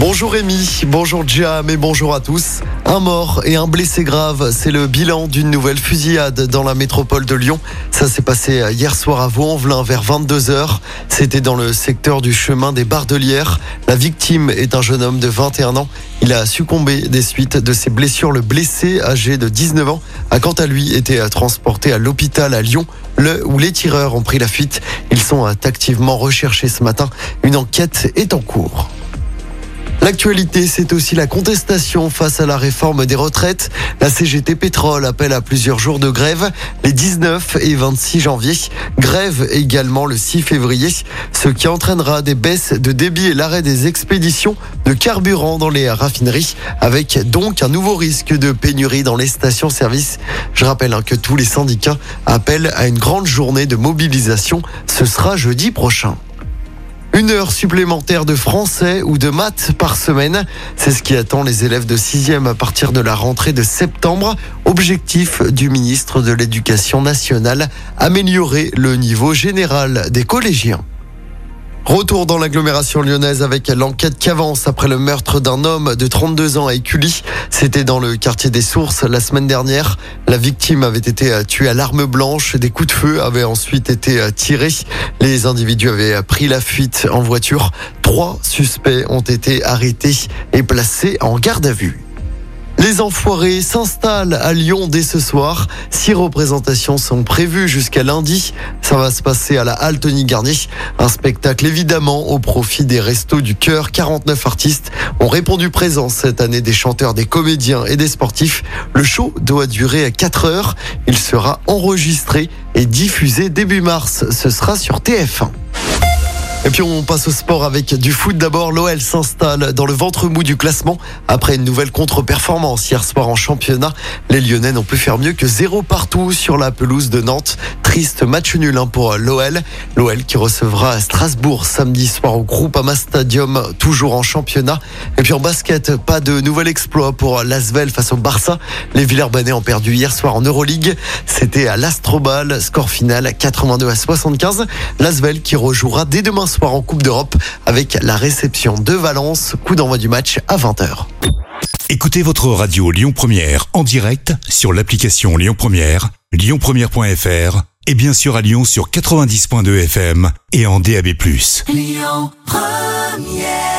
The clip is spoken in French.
Bonjour Rémi, bonjour Jam et bonjour à tous. Un mort et un blessé grave, c'est le bilan d'une nouvelle fusillade dans la métropole de Lyon. Ça s'est passé hier soir à Vaux-en-Velin vers 22h. C'était dans le secteur du chemin des Bardelières. La victime est un jeune homme de 21 ans. Il a succombé des suites de ses blessures. Le blessé, âgé de 19 ans, a quant à lui été transporté à l'hôpital à Lyon, le, où les tireurs ont pris la fuite. Ils sont activement recherchés ce matin. Une enquête est en cours. L'actualité, c'est aussi la contestation face à la réforme des retraites. La CGT Pétrole appelle à plusieurs jours de grève les 19 et 26 janvier. Grève également le 6 février, ce qui entraînera des baisses de débit et l'arrêt des expéditions de carburant dans les raffineries, avec donc un nouveau risque de pénurie dans les stations-service. Je rappelle hein, que tous les syndicats appellent à une grande journée de mobilisation. Ce sera jeudi prochain. Une heure supplémentaire de français ou de maths par semaine. C'est ce qui attend les élèves de 6e à partir de la rentrée de septembre. Objectif du ministre de l'Éducation nationale, améliorer le niveau général des collégiens. Retour dans l'agglomération lyonnaise avec l'enquête qui avance après le meurtre d'un homme de 32 ans à Écully. C'était dans le quartier des Sources la semaine dernière. La victime avait été tuée à l'arme blanche. Des coups de feu avaient ensuite été tirés. Les individus avaient pris la fuite en voiture. Trois suspects ont été arrêtés et placés en garde à vue. Les enfoirés s'installent à Lyon dès ce soir. Six représentations sont prévues jusqu'à lundi. Ça va se passer à la Halle Tony. Un spectacle évidemment au profit des Restos du Cœur. 49 artistes ont répondu présent cette année des chanteurs, des comédiens et des sportifs. Le show doit durer 4 heures. Il sera enregistré et diffusé début mars. Ce sera sur TF1. Et puis on passe au sport avec du foot d'abord. L'OL s'installe dans le ventre mou du classement après une nouvelle contre-performance hier soir en championnat. Les Lyonnais n'ont pu faire mieux que zéro partout sur la pelouse de Nantes. Triste match nul hein, pour l'OL. L'OL qui recevra Strasbourg samedi soir au groupe Ama Stadium, toujours en championnat. Et puis en basket, pas de nouvel exploit pour l'Asvel face au Barça. Les Villers-Banais ont perdu hier soir en Euroleague. C'était à l'Astrobal, score final 82 à 75. L'Asvel qui rejouera dès demain soir en Coupe d'Europe avec la réception de Valence. Coup d'envoi du match à 20h. Écoutez votre radio Lyon Première en direct sur l'application Lyon Première, lyonpremière.fr et bien sûr à Lyon sur 90.2 FM et en DAB+. Lyon Première